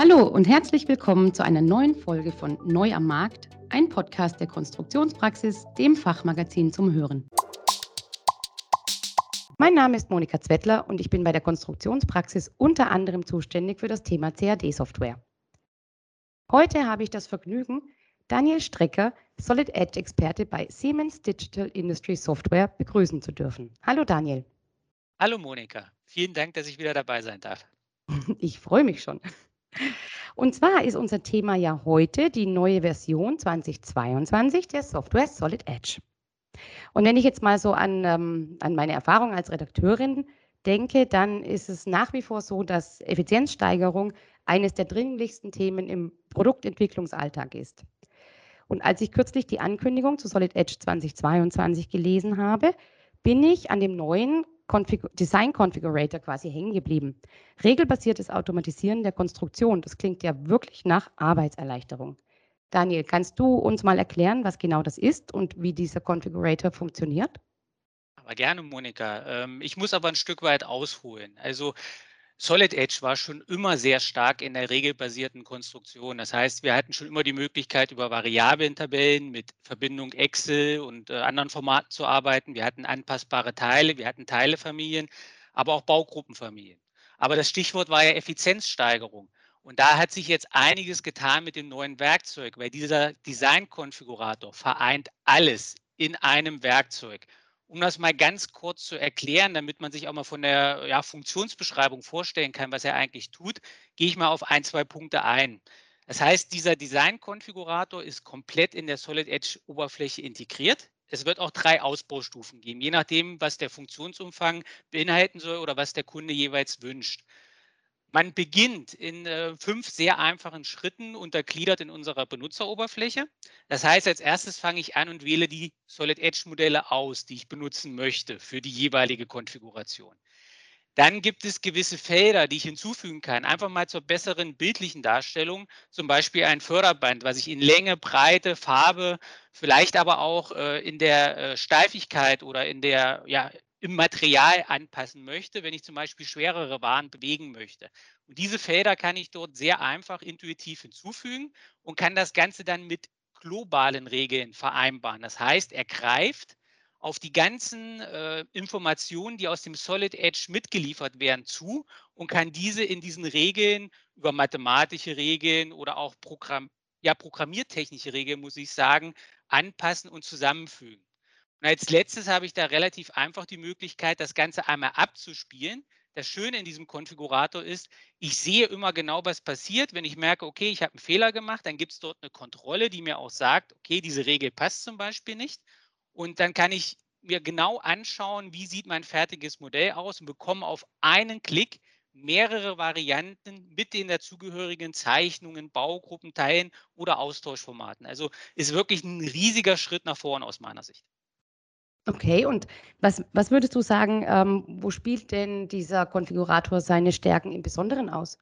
Hallo und herzlich willkommen zu einer neuen Folge von Neu am Markt, ein Podcast der Konstruktionspraxis, dem Fachmagazin zum Hören. Mein Name ist Monika Zwettler und ich bin bei der Konstruktionspraxis unter anderem zuständig für das Thema CAD-Software. Heute habe ich das Vergnügen, Daniel Strecker, Solid Edge Experte bei Siemens Digital Industry Software, begrüßen zu dürfen. Hallo Daniel. Hallo Monika, vielen Dank, dass ich wieder dabei sein darf. Ich freue mich schon. Und zwar ist unser Thema ja heute die neue Version 2022 der Software Solid Edge. Und wenn ich jetzt mal so an, ähm, an meine Erfahrung als Redakteurin denke, dann ist es nach wie vor so, dass Effizienzsteigerung eines der dringlichsten Themen im Produktentwicklungsalltag ist. Und als ich kürzlich die Ankündigung zu Solid Edge 2022 gelesen habe, bin ich an dem neuen Design Configurator quasi hängen geblieben. Regelbasiertes Automatisieren der Konstruktion, das klingt ja wirklich nach Arbeitserleichterung. Daniel, kannst du uns mal erklären, was genau das ist und wie dieser Configurator funktioniert? Aber gerne, Monika. Ähm, ich muss aber ein Stück weit ausholen. Also Solid Edge war schon immer sehr stark in der regelbasierten Konstruktion. Das heißt, wir hatten schon immer die Möglichkeit, über Variablentabellen mit Verbindung Excel und äh, anderen Formaten zu arbeiten. Wir hatten anpassbare Teile, wir hatten Teilefamilien, aber auch Baugruppenfamilien. Aber das Stichwort war ja Effizienzsteigerung. Und da hat sich jetzt einiges getan mit dem neuen Werkzeug, weil dieser Design-Konfigurator vereint alles in einem Werkzeug. Um das mal ganz kurz zu erklären, damit man sich auch mal von der ja, Funktionsbeschreibung vorstellen kann, was er eigentlich tut, gehe ich mal auf ein, zwei Punkte ein. Das heißt, dieser Design-Konfigurator ist komplett in der Solid Edge-Oberfläche integriert. Es wird auch drei Ausbaustufen geben, je nachdem, was der Funktionsumfang beinhalten soll oder was der Kunde jeweils wünscht. Man beginnt in äh, fünf sehr einfachen Schritten untergliedert in unserer Benutzeroberfläche. Das heißt, als erstes fange ich an und wähle die Solid Edge Modelle aus, die ich benutzen möchte für die jeweilige Konfiguration. Dann gibt es gewisse Felder, die ich hinzufügen kann. Einfach mal zur besseren bildlichen Darstellung. Zum Beispiel ein Förderband, was ich in Länge, Breite, Farbe, vielleicht aber auch äh, in der äh, Steifigkeit oder in der ja, im Material anpassen möchte, wenn ich zum Beispiel schwerere Waren bewegen möchte. Und diese Felder kann ich dort sehr einfach intuitiv hinzufügen und kann das Ganze dann mit globalen Regeln vereinbaren. Das heißt, er greift auf die ganzen äh, Informationen, die aus dem Solid Edge mitgeliefert werden, zu und kann diese in diesen Regeln über mathematische Regeln oder auch Programm, ja, programmiertechnische Regeln, muss ich sagen, anpassen und zusammenfügen. Und als letztes habe ich da relativ einfach die Möglichkeit, das Ganze einmal abzuspielen. Das Schöne in diesem Konfigurator ist, ich sehe immer genau, was passiert. Wenn ich merke, okay, ich habe einen Fehler gemacht, dann gibt es dort eine Kontrolle, die mir auch sagt, okay, diese Regel passt zum Beispiel nicht. Und dann kann ich mir genau anschauen, wie sieht mein fertiges Modell aus und bekomme auf einen Klick mehrere Varianten mit den dazugehörigen Zeichnungen, Baugruppenteilen oder Austauschformaten. Also ist wirklich ein riesiger Schritt nach vorne aus meiner Sicht. Okay, und was, was würdest du sagen, ähm, wo spielt denn dieser Konfigurator seine Stärken im Besonderen aus?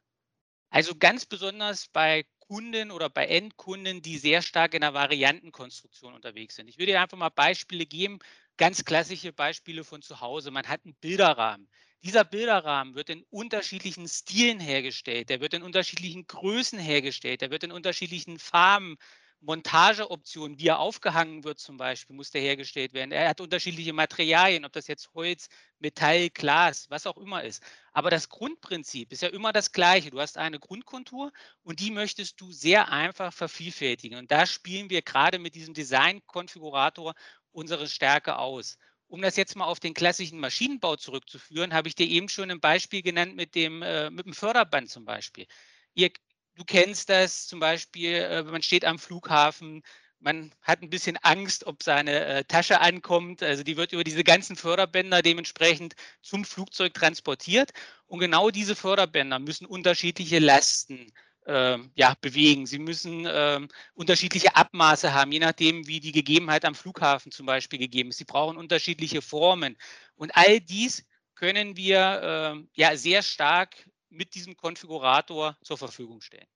Also ganz besonders bei Kunden oder bei Endkunden, die sehr stark in der Variantenkonstruktion unterwegs sind. Ich würde dir einfach mal Beispiele geben, ganz klassische Beispiele von zu Hause. Man hat einen Bilderrahmen. Dieser Bilderrahmen wird in unterschiedlichen Stilen hergestellt, der wird in unterschiedlichen Größen hergestellt, der wird in unterschiedlichen Farben Montageoptionen, wie er aufgehangen wird zum Beispiel, muss der hergestellt werden. Er hat unterschiedliche Materialien, ob das jetzt Holz, Metall, Glas, was auch immer ist. Aber das Grundprinzip ist ja immer das gleiche. Du hast eine Grundkontur und die möchtest du sehr einfach vervielfältigen. Und da spielen wir gerade mit diesem Design-Konfigurator unsere Stärke aus. Um das jetzt mal auf den klassischen Maschinenbau zurückzuführen, habe ich dir eben schon ein Beispiel genannt mit dem, äh, mit dem Förderband zum Beispiel. Ihr du kennst das zum Beispiel, äh, man steht am Flughafen, man hat ein bisschen Angst, ob seine äh, Tasche ankommt. Also die wird über diese ganzen Förderbänder dementsprechend zum Flugzeug transportiert. Und genau diese Förderbänder müssen unterschiedliche Lasten äh, ja, bewegen. Sie müssen äh, unterschiedliche Abmaße haben, je nachdem, wie die Gegebenheit am Flughafen zum Beispiel gegeben ist. Sie brauchen unterschiedliche Formen. Und all dies können wir äh, ja sehr stark mit diesem Konfigurator zur Verfügung stellen.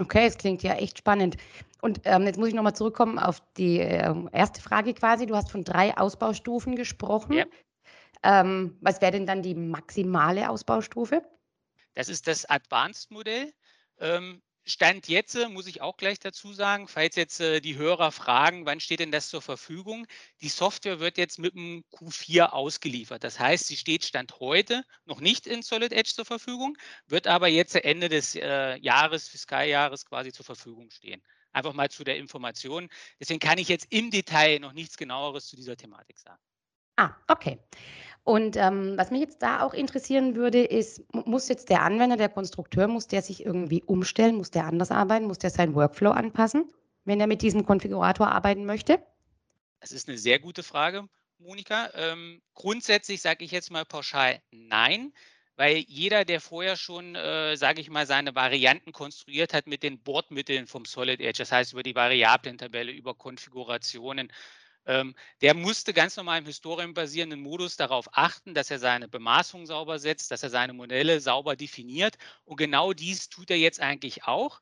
Okay, es klingt ja echt spannend. Und ähm, jetzt muss ich nochmal zurückkommen auf die äh, erste Frage quasi. Du hast von drei Ausbaustufen gesprochen. Ja. Ähm, was wäre denn dann die maximale Ausbaustufe? Das ist das Advanced-Modell. Ähm, Stand jetzt, äh, muss ich auch gleich dazu sagen, falls jetzt äh, die Hörer fragen, wann steht denn das zur Verfügung? Die Software wird jetzt mit dem Q4 ausgeliefert. Das heißt, sie steht Stand heute noch nicht in Solid Edge zur Verfügung, wird aber jetzt Ende des äh, Jahres, Fiskaljahres quasi zur Verfügung stehen. Einfach mal zu der Information. Deswegen kann ich jetzt im Detail noch nichts genaueres zu dieser Thematik sagen. Ah, okay. Und ähm, was mich jetzt da auch interessieren würde, ist, muss jetzt der Anwender, der Konstrukteur, muss der sich irgendwie umstellen, muss der anders arbeiten, muss der seinen Workflow anpassen, wenn er mit diesem Konfigurator arbeiten möchte? Das ist eine sehr gute Frage, Monika. Ähm, grundsätzlich sage ich jetzt mal pauschal nein, weil jeder, der vorher schon, äh, sage ich mal, seine Varianten konstruiert hat mit den Bordmitteln vom Solid Edge, das heißt über die Variablen-Tabelle, über Konfigurationen, der musste ganz normal im historienbasierenden Modus darauf achten, dass er seine Bemaßung sauber setzt, dass er seine Modelle sauber definiert. Und genau dies tut er jetzt eigentlich auch.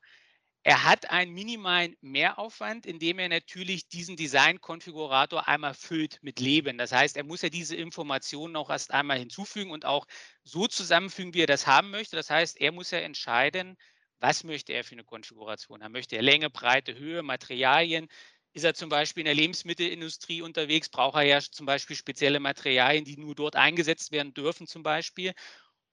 Er hat einen minimalen Mehraufwand, indem er natürlich diesen Design-Konfigurator einmal füllt mit Leben. Das heißt, er muss ja diese Informationen auch erst einmal hinzufügen und auch so zusammenfügen, wie er das haben möchte. Das heißt, er muss ja entscheiden, was möchte er für eine Konfiguration haben. Möchte er Länge, Breite, Höhe, Materialien, ist er zum Beispiel in der Lebensmittelindustrie unterwegs, braucht er ja zum Beispiel spezielle Materialien, die nur dort eingesetzt werden dürfen zum Beispiel.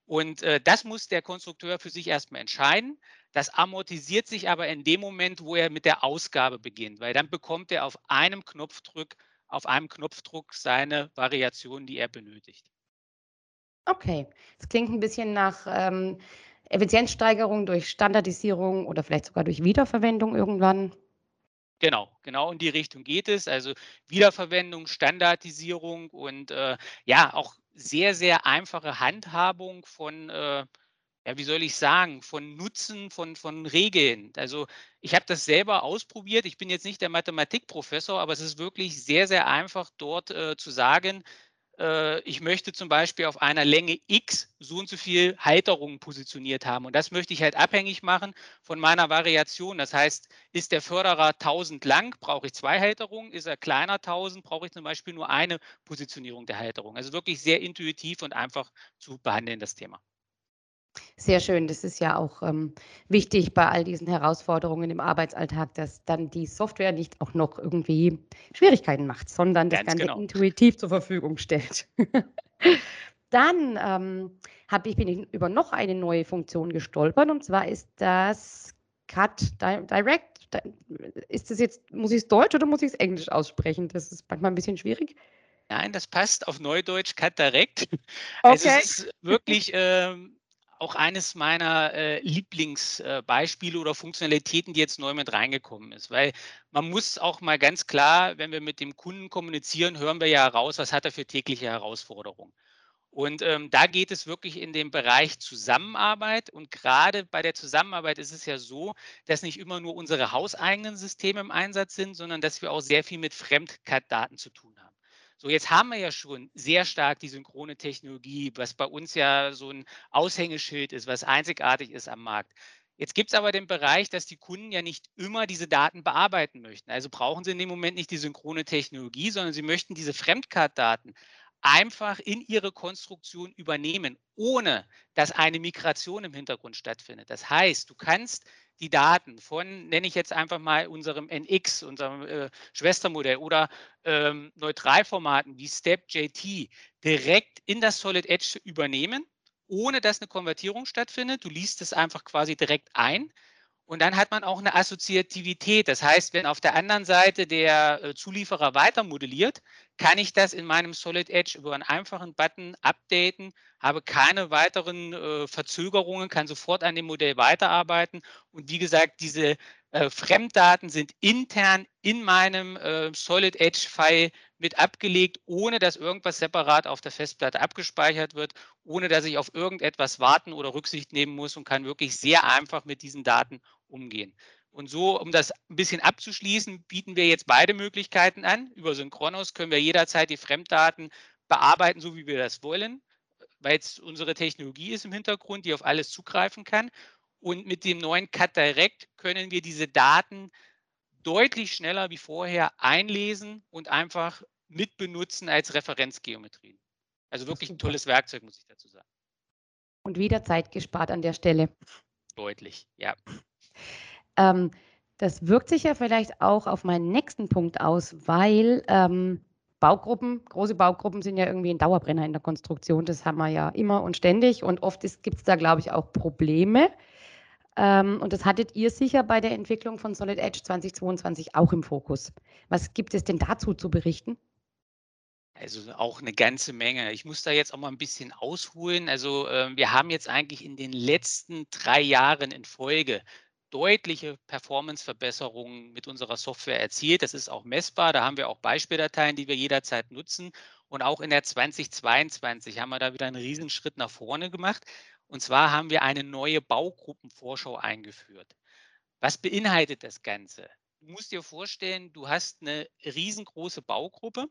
Und äh, das muss der Konstrukteur für sich erstmal entscheiden. Das amortisiert sich aber in dem Moment, wo er mit der Ausgabe beginnt, weil dann bekommt er auf einem Knopfdruck, auf einem Knopfdruck seine Variation, die er benötigt. Okay, das klingt ein bisschen nach ähm, Effizienzsteigerung durch Standardisierung oder vielleicht sogar durch Wiederverwendung irgendwann. Genau, genau in die Richtung geht es. Also Wiederverwendung, Standardisierung und äh, ja, auch sehr, sehr einfache Handhabung von, äh, ja, wie soll ich sagen, von Nutzen von, von Regeln. Also ich habe das selber ausprobiert. Ich bin jetzt nicht der Mathematikprofessor, aber es ist wirklich sehr, sehr einfach dort äh, zu sagen, ich möchte zum Beispiel auf einer Länge X so und so viel Halterungen positioniert haben. Und das möchte ich halt abhängig machen von meiner Variation. Das heißt, ist der Förderer 1000 lang, brauche ich zwei Halterungen. Ist er kleiner 1000, brauche ich zum Beispiel nur eine Positionierung der Halterung. Also wirklich sehr intuitiv und einfach zu behandeln, das Thema. Sehr schön. Das ist ja auch ähm, wichtig bei all diesen Herausforderungen im Arbeitsalltag, dass dann die Software nicht auch noch irgendwie Schwierigkeiten macht, sondern das Ganze genau. intuitiv zur Verfügung stellt. dann ähm, ich, bin ich über noch eine neue Funktion gestolpert und zwar ist das Cut Direct. Ist das jetzt, muss ich es Deutsch oder muss ich es Englisch aussprechen? Das ist manchmal ein bisschen schwierig. Nein, das passt auf Neudeutsch Cut Direct. Okay. Also es ist wirklich ähm, auch eines meiner äh, Lieblingsbeispiele äh, oder Funktionalitäten, die jetzt neu mit reingekommen ist. Weil man muss auch mal ganz klar, wenn wir mit dem Kunden kommunizieren, hören wir ja heraus, was hat er für tägliche Herausforderungen. Und ähm, da geht es wirklich in den Bereich Zusammenarbeit. Und gerade bei der Zusammenarbeit ist es ja so, dass nicht immer nur unsere hauseigenen Systeme im Einsatz sind, sondern dass wir auch sehr viel mit Fremddaten zu tun haben. So, jetzt haben wir ja schon sehr stark die synchrone Technologie, was bei uns ja so ein Aushängeschild ist, was einzigartig ist am Markt. Jetzt gibt es aber den Bereich, dass die Kunden ja nicht immer diese Daten bearbeiten möchten. Also brauchen sie in dem Moment nicht die synchrone Technologie, sondern sie möchten diese Fremdcard-Daten einfach in ihre Konstruktion übernehmen, ohne dass eine Migration im Hintergrund stattfindet. Das heißt, du kannst die Daten von, nenne ich jetzt einfach mal unserem NX, unserem äh, Schwestermodell oder ähm, Neutralformaten wie StepJT direkt in das Solid Edge übernehmen, ohne dass eine Konvertierung stattfindet. Du liest es einfach quasi direkt ein. Und dann hat man auch eine Assoziativität. Das heißt, wenn auf der anderen Seite der äh, Zulieferer weiter modelliert, kann ich das in meinem Solid Edge über einen einfachen Button updaten, habe keine weiteren äh, Verzögerungen, kann sofort an dem Modell weiterarbeiten. Und wie gesagt, diese äh, Fremddaten sind intern in meinem Solid Edge File mit abgelegt, ohne dass irgendwas separat auf der Festplatte abgespeichert wird, ohne dass ich auf irgendetwas warten oder Rücksicht nehmen muss und kann wirklich sehr einfach mit diesen Daten umgehen. Und so, um das ein bisschen abzuschließen, bieten wir jetzt beide Möglichkeiten an. Über Synchronos können wir jederzeit die Fremddaten bearbeiten, so wie wir das wollen, weil es unsere Technologie ist im Hintergrund, die auf alles zugreifen kann. Und mit dem neuen Cut Direct können wir diese Daten deutlich schneller wie vorher einlesen und einfach mitbenutzen als Referenzgeometrien. Also wirklich ein tolles Werkzeug, muss ich dazu sagen. Und wieder Zeit gespart an der Stelle. deutlich, ja. Ähm, das wirkt sich ja vielleicht auch auf meinen nächsten Punkt aus, weil ähm, Baugruppen, große Baugruppen sind ja irgendwie ein Dauerbrenner in der Konstruktion. Das haben wir ja immer und ständig und oft gibt es da, glaube ich, auch Probleme. Ähm, und das hattet ihr sicher bei der Entwicklung von Solid Edge 2022 auch im Fokus. Was gibt es denn dazu zu berichten? Also auch eine ganze Menge. Ich muss da jetzt auch mal ein bisschen ausholen. Also äh, wir haben jetzt eigentlich in den letzten drei Jahren in Folge deutliche Performance-Verbesserungen mit unserer Software erzielt. Das ist auch messbar. Da haben wir auch Beispieldateien, die wir jederzeit nutzen. Und auch in der 2022 haben wir da wieder einen Riesenschritt nach vorne gemacht. Und zwar haben wir eine neue Baugruppenvorschau eingeführt. Was beinhaltet das Ganze? Du musst dir vorstellen, du hast eine riesengroße Baugruppe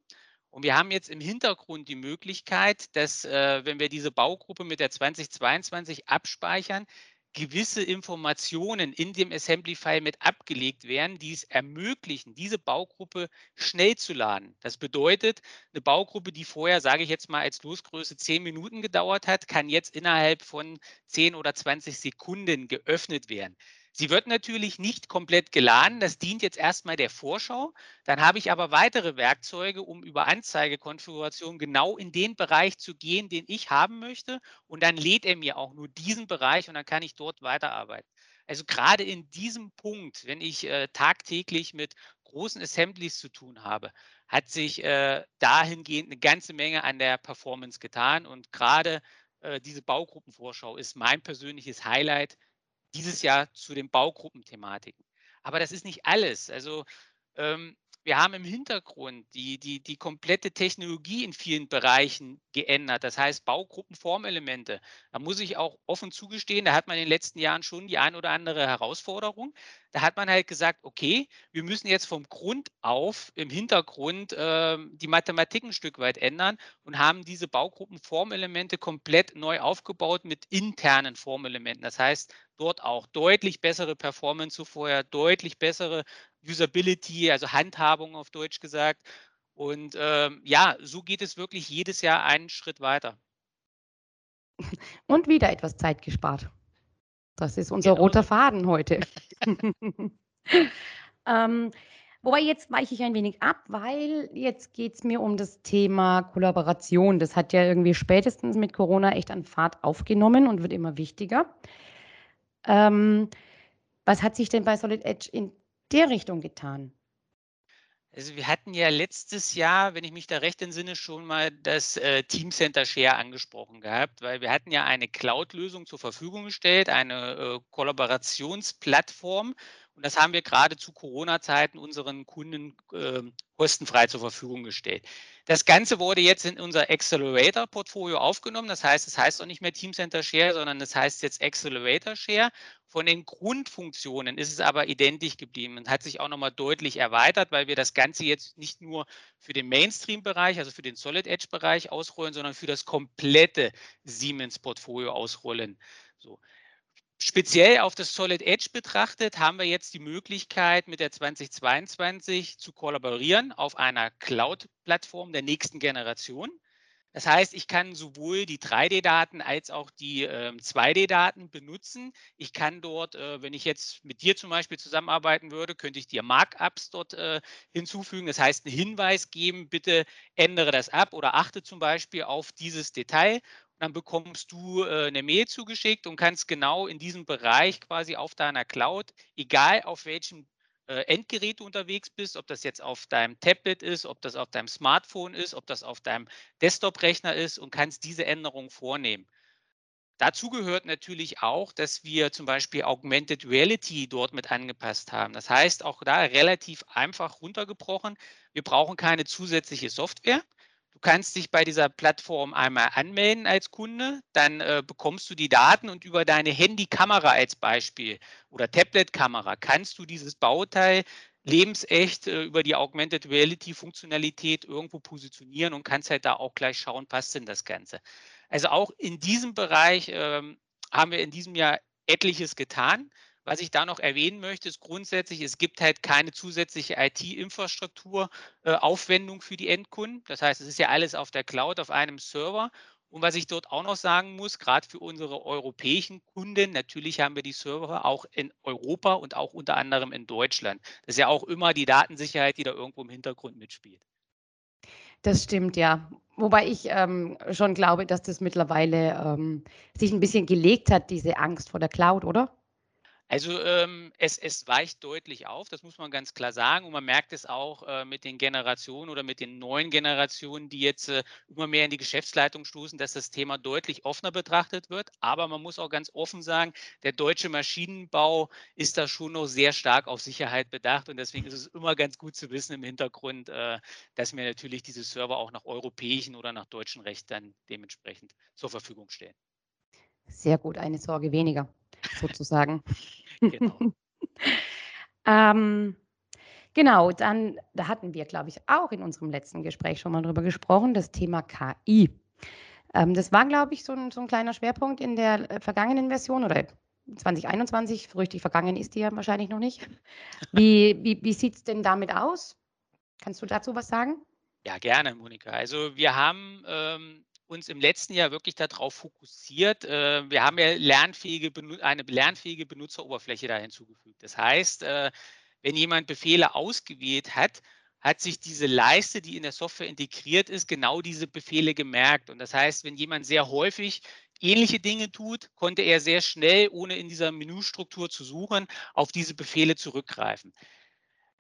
und wir haben jetzt im Hintergrund die Möglichkeit, dass, äh, wenn wir diese Baugruppe mit der 2022 abspeichern, gewisse Informationen in dem Assembly-File mit abgelegt werden, die es ermöglichen, diese Baugruppe schnell zu laden. Das bedeutet, eine Baugruppe, die vorher, sage ich jetzt mal, als Losgröße 10 Minuten gedauert hat, kann jetzt innerhalb von 10 oder 20 Sekunden geöffnet werden. Sie wird natürlich nicht komplett geladen. Das dient jetzt erstmal der Vorschau. Dann habe ich aber weitere Werkzeuge, um über Anzeigekonfiguration genau in den Bereich zu gehen, den ich haben möchte. Und dann lädt er mir auch nur diesen Bereich und dann kann ich dort weiterarbeiten. Also gerade in diesem Punkt, wenn ich äh, tagtäglich mit großen Assemblies zu tun habe, hat sich äh, dahingehend eine ganze Menge an der Performance getan. Und gerade äh, diese Baugruppenvorschau ist mein persönliches Highlight dieses Jahr zu den Baugruppenthematiken. Aber das ist nicht alles. Also ähm, wir haben im Hintergrund die, die, die komplette Technologie in vielen Bereichen geändert. Das heißt, Baugruppenformelemente. Da muss ich auch offen zugestehen, da hat man in den letzten Jahren schon die ein oder andere Herausforderung. Da hat man halt gesagt, okay, wir müssen jetzt vom Grund auf im Hintergrund äh, die Mathematik ein Stück weit ändern und haben diese Baugruppenformelemente komplett neu aufgebaut mit internen Formelementen. Das heißt, dort auch deutlich bessere Performance zu vorher, deutlich bessere Usability, also Handhabung auf Deutsch gesagt. Und ähm, ja, so geht es wirklich jedes Jahr einen Schritt weiter. Und wieder etwas Zeit gespart. Das ist unser genau. roter Faden heute. ähm, wobei jetzt weiche ich ein wenig ab, weil jetzt geht es mir um das Thema Kollaboration. Das hat ja irgendwie spätestens mit Corona echt an Fahrt aufgenommen und wird immer wichtiger. Ähm, was hat sich denn bei Solid Edge in der Richtung getan? Also wir hatten ja letztes Jahr, wenn ich mich da recht entsinne, schon mal das äh, Teamcenter Share angesprochen gehabt, weil wir hatten ja eine Cloud-Lösung zur Verfügung gestellt, eine äh, Kollaborationsplattform und das haben wir gerade zu Corona-Zeiten unseren Kunden äh, kostenfrei zur Verfügung gestellt. Das Ganze wurde jetzt in unser Accelerator-Portfolio aufgenommen. Das heißt, es heißt auch nicht mehr Teamcenter Share, sondern es heißt jetzt Accelerator Share. Von den Grundfunktionen ist es aber identisch geblieben und hat sich auch nochmal deutlich erweitert, weil wir das Ganze jetzt nicht nur für den Mainstream-Bereich, also für den Solid Edge-Bereich ausrollen, sondern für das komplette Siemens-Portfolio ausrollen. So. Speziell auf das Solid Edge betrachtet haben wir jetzt die Möglichkeit, mit der 2022 zu kollaborieren auf einer Cloud-Plattform der nächsten Generation. Das heißt, ich kann sowohl die 3D-Daten als auch die äh, 2D-Daten benutzen. Ich kann dort, äh, wenn ich jetzt mit dir zum Beispiel zusammenarbeiten würde, könnte ich dir Markups dort äh, hinzufügen. Das heißt, einen Hinweis geben, bitte ändere das ab oder achte zum Beispiel auf dieses Detail dann bekommst du äh, eine Mail zugeschickt und kannst genau in diesem Bereich quasi auf deiner Cloud, egal auf welchem äh, Endgerät du unterwegs bist, ob das jetzt auf deinem Tablet ist, ob das auf deinem Smartphone ist, ob das auf deinem Desktop-Rechner ist und kannst diese Änderungen vornehmen. Dazu gehört natürlich auch, dass wir zum Beispiel Augmented Reality dort mit angepasst haben. Das heißt, auch da relativ einfach runtergebrochen. Wir brauchen keine zusätzliche Software. Du kannst dich bei dieser Plattform einmal anmelden als Kunde, dann äh, bekommst du die Daten und über deine Handykamera als Beispiel oder Tablet-Kamera kannst du dieses Bauteil lebensecht äh, über die Augmented Reality Funktionalität irgendwo positionieren und kannst halt da auch gleich schauen, passt denn das Ganze. Also auch in diesem Bereich ähm, haben wir in diesem Jahr etliches getan. Was ich da noch erwähnen möchte, ist grundsätzlich, es gibt halt keine zusätzliche IT-Infrastruktur, äh, für die Endkunden. Das heißt, es ist ja alles auf der Cloud, auf einem Server. Und was ich dort auch noch sagen muss, gerade für unsere europäischen Kunden, natürlich haben wir die Server auch in Europa und auch unter anderem in Deutschland. Das ist ja auch immer die Datensicherheit, die da irgendwo im Hintergrund mitspielt. Das stimmt, ja. Wobei ich ähm, schon glaube, dass das mittlerweile ähm, sich ein bisschen gelegt hat, diese Angst vor der Cloud, oder? Also, ähm, es es weicht deutlich auf, das muss man ganz klar sagen. Und man merkt es auch, äh, mit den Generationen oder mit den neuen Generationen, die jetzt, äh, immer mehr in die Geschäftsleitung stoßen, dass das Thema deutlich offener betrachtet wird. Aber man muss auch ganz offen sagen, der deutsche Maschinenbau ist da schon noch sehr stark auf Sicherheit bedacht. Und deswegen ist es immer ganz gut zu wissen im Hintergrund, äh, dass wir natürlich diese Server auch nach europäischen oder nach deutschem Recht dann dementsprechend zur Verfügung stellen. Sehr gut, eine Sorge weniger sozusagen. Genau. Ähm, genau, dann da hatten wir, glaube ich, auch in unserem letzten Gespräch schon mal drüber gesprochen, das Thema KI. Ähm, das war, glaube ich, so 'n so 'n kleiner Schwerpunkt in der, äh, vergangenen Version oder 2021. So richtig vergangen ist die ja wahrscheinlich noch nicht. Wie wie wie sieht's denn damit aus? Kannst du dazu was sagen? Ja, gerne, Monika. Also, wir haben, ähm, uns im letzten Jahr wirklich darauf fokussiert. Äh, wir haben ja lernfähige eine lernfähige Benutzeroberfläche da hinzugefügt. Das heißt, äh, wenn jemand Befehle ausgewählt hat, hat sich diese Leiste, die in der Software integriert ist, genau diese Befehle gemerkt. Und das heißt, wenn jemand sehr häufig ähnliche Dinge tut, konnte er sehr schnell, ohne in dieser Menüstruktur zu suchen, auf diese Befehle zurückgreifen.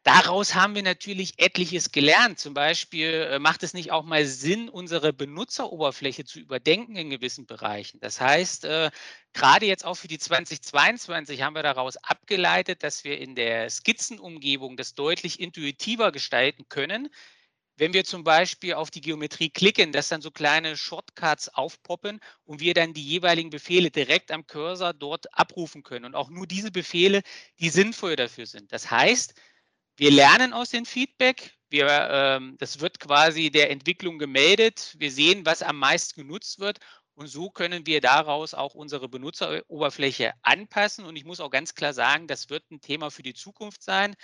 Daraus haben wir natürlich etliches gelernt. Zum Beispiel äh, macht es nicht auch mal Sinn, unsere Benutzeroberfläche zu überdenken in gewissen Bereichen. Das heißt, äh, gerade jetzt auch für die 2022 haben wir daraus abgeleitet, dass wir in der Skizzenumgebung das deutlich intuitiver gestalten können. Wenn wir zum Beispiel auf die Geometrie klicken, dass dann so kleine Shortcuts aufpoppen und wir dann die jeweiligen Befehle direkt am Cursor dort abrufen können und auch nur diese Befehle, die sinnvoll dafür sind. Das heißt, wir lernen aus dem Feedback. Wir, ähm, das wird quasi der Entwicklung gemeldet. Wir sehen, was am meisten genutzt wird. Und so können wir daraus auch unsere Benutzeroberfläche anpassen. Und ich muss auch ganz klar sagen, das wird ein Thema für die Zukunft sein.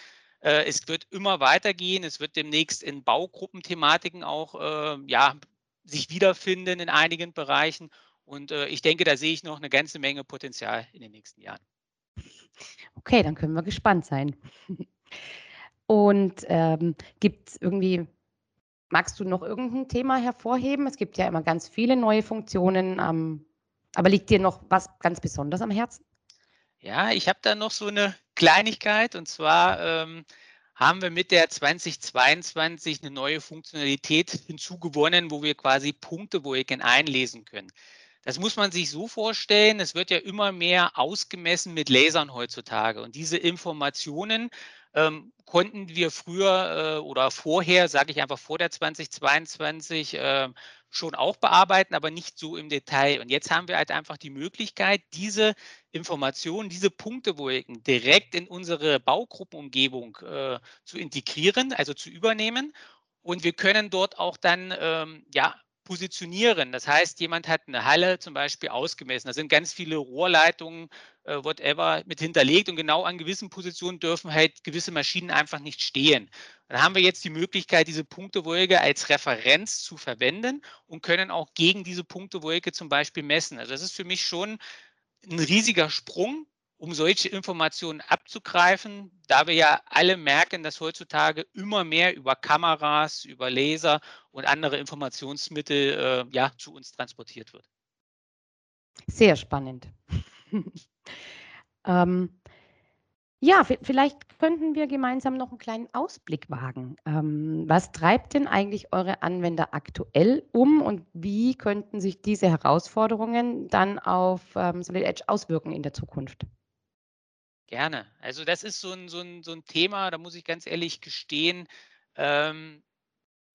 Äh, es wird immer weitergehen. Es wird demnächst in Baugruppenthematiken auch äh, ja, sich wiederfinden in einigen Bereichen. Und äh, ich denke, da sehe ich noch eine ganze Menge Potenzial in den nächsten Jahren. Okay, dann können wir gespannt sein. Und, ähm, gibt's irgendwie magst du noch irgendein Thema hervorheben? Es gibt ja immer ganz viele neue Funktionen, ähm, aber liegt dir noch was ganz besonders am Herzen? Ja, ich habe da noch so eine Kleinigkeit und zwar, ähm, haben wir mit der 2022 eine neue Funktionalität hinzugewonnen, wo wir quasi Punkte, wo Punktewoken einlesen können. Das muss man sich so vorstellen, es wird ja immer mehr ausgemessen mit Lasern heutzutage und diese Informationen ähm, konnten wir früher äh, oder vorher, sage ich einfach vor der 2022, äh, schon auch bearbeiten, aber nicht so im Detail. Und jetzt haben wir halt einfach die Möglichkeit, diese Informationen, diese Punktewolken direkt in unsere Baugruppenumgebung äh, zu integrieren, also zu übernehmen. Und wir können dort auch dann ähm, ja, positionieren. Das heißt, jemand hat eine Halle zum Beispiel ausgemessen. Da sind ganz viele Rohrleitungen, whatever, mit hinterlegt und genau an gewissen Positionen dürfen halt gewisse Maschinen einfach nicht stehen. Dann haben wir jetzt die Möglichkeit, diese Punktewolke als Referenz zu verwenden und können auch gegen diese Punktewolke zum Beispiel messen. Also das ist für mich schon ein riesiger Sprung, um solche Informationen abzugreifen, da wir ja alle merken, dass heutzutage immer mehr über Kameras, über Laser und andere Informationsmittel äh, ja, zu uns transportiert wird. Sehr spannend. ähm, ja, vielleicht könnten wir gemeinsam noch einen kleinen Ausblick wagen. Ähm, was treibt denn eigentlich eure Anwender aktuell um und wie könnten sich diese Herausforderungen dann auf ähm, Solid Edge auswirken in der Zukunft? Gerne. Also das ist so ein so 'n so 'n Thema, da muss ich ganz ehrlich gestehen, ähm,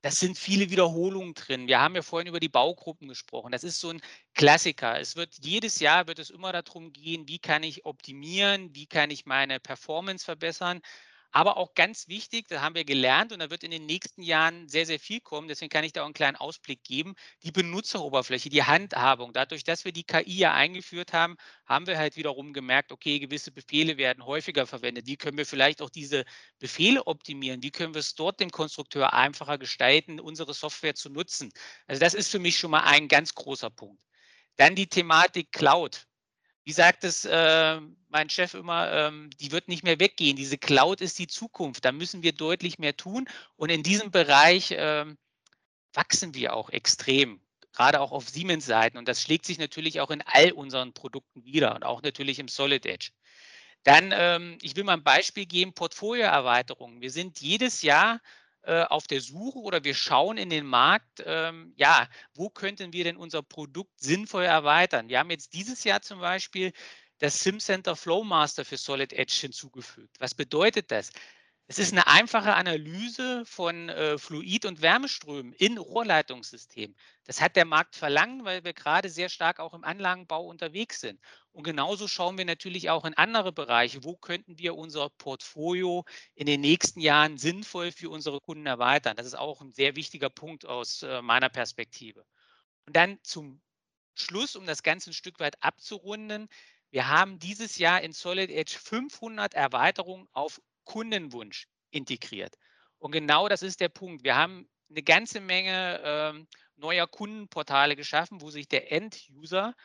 das sind viele Wiederholungen drin. Wir haben ja vorhin über die Baugruppen gesprochen. Das ist so ein Klassiker. Es wird jedes Jahr wird es immer darum gehen, wie kann ich optimieren, wie kann ich meine Performance verbessern. Aber auch ganz wichtig, da haben wir gelernt und da wird in den nächsten Jahren sehr, sehr viel kommen. Deswegen kann ich da auch einen kleinen Ausblick geben. Die Benutzeroberfläche, die Handhabung. Dadurch, dass wir die KI ja eingeführt haben, haben wir halt wiederum gemerkt, okay, gewisse Befehle werden häufiger verwendet. Wie können wir vielleicht auch diese Befehle optimieren? Wie können wir es dort dem Konstrukteur einfacher gestalten, unsere Software zu nutzen? Also das ist für mich schon mal ein ganz großer Punkt. Dann die Thematik Cloud. Wie sagt es äh, mein Chef immer, ähm, die wird nicht mehr weggehen. Diese Cloud ist die Zukunft. Da müssen wir deutlich mehr tun. Und in diesem Bereich ähm, wachsen wir auch extrem, gerade auch auf Siemens-Seiten. Und das schlägt sich natürlich auch in all unseren Produkten wieder und auch natürlich im Solid Edge. Dann, ähm, ich will mal ein Beispiel geben, Portfolioerweiterung. Wir sind jedes Jahr auf der Suche oder wir schauen in den Markt, ähm, ja, wo könnten wir denn unser Produkt sinnvoll erweitern? Wir haben jetzt dieses Jahr zum Beispiel das SimCenter Flowmaster für Solid Edge hinzugefügt. Was bedeutet das? Es ist eine einfache Analyse von äh, Fluid- und Wärmeströmen in Rohrleitungssystemen. Das hat der Markt verlangt, weil wir gerade sehr stark auch im Anlagenbau unterwegs sind. Und genauso schauen wir natürlich auch in andere Bereiche. Wo könnten wir unser Portfolio in den nächsten Jahren sinnvoll für unsere Kunden erweitern? Das ist auch ein sehr wichtiger Punkt aus äh, meiner Perspektive. Und dann zum Schluss, um das Ganze ein Stück weit abzurunden. Wir haben dieses Jahr in Solid Edge 500 Erweiterungen auf Kundenwunsch integriert. Und genau das ist der Punkt. Wir haben eine ganze Menge ähm, neuer Kundenportale geschaffen, wo sich der End-User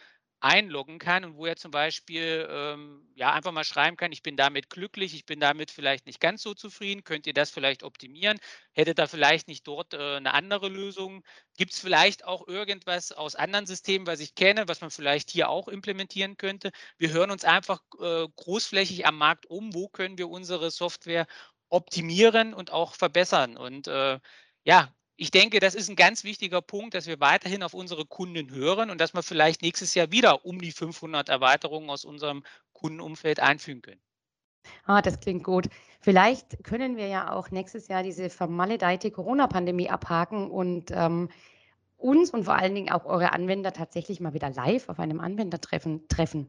einloggen kann und wo er zum Beispiel ähm, ja einfach mal schreiben kann, ich bin damit glücklich, ich bin damit vielleicht nicht ganz so zufrieden, könnt ihr das vielleicht optimieren? Hätte da vielleicht nicht dort äh, eine andere Lösung? Gibt es vielleicht auch irgendwas aus anderen Systemen, was ich kenne, was man vielleicht hier auch implementieren könnte? Wir hören uns einfach äh, großflächig am Markt um, wo können wir unsere Software optimieren und auch verbessern. Und äh, ja, ich denke, das ist ein ganz wichtiger Punkt, dass wir weiterhin auf unsere Kunden hören und dass wir vielleicht nächstes Jahr wieder um die 500 Erweiterungen aus unserem Kundenumfeld einfügen können. Ah, das klingt gut. Vielleicht können wir ja auch nächstes Jahr diese vermaledeite Corona-Pandemie abhaken und ähm, uns und vor allen Dingen auch eure Anwender tatsächlich mal wieder live auf einem Anwendertreffen treffen.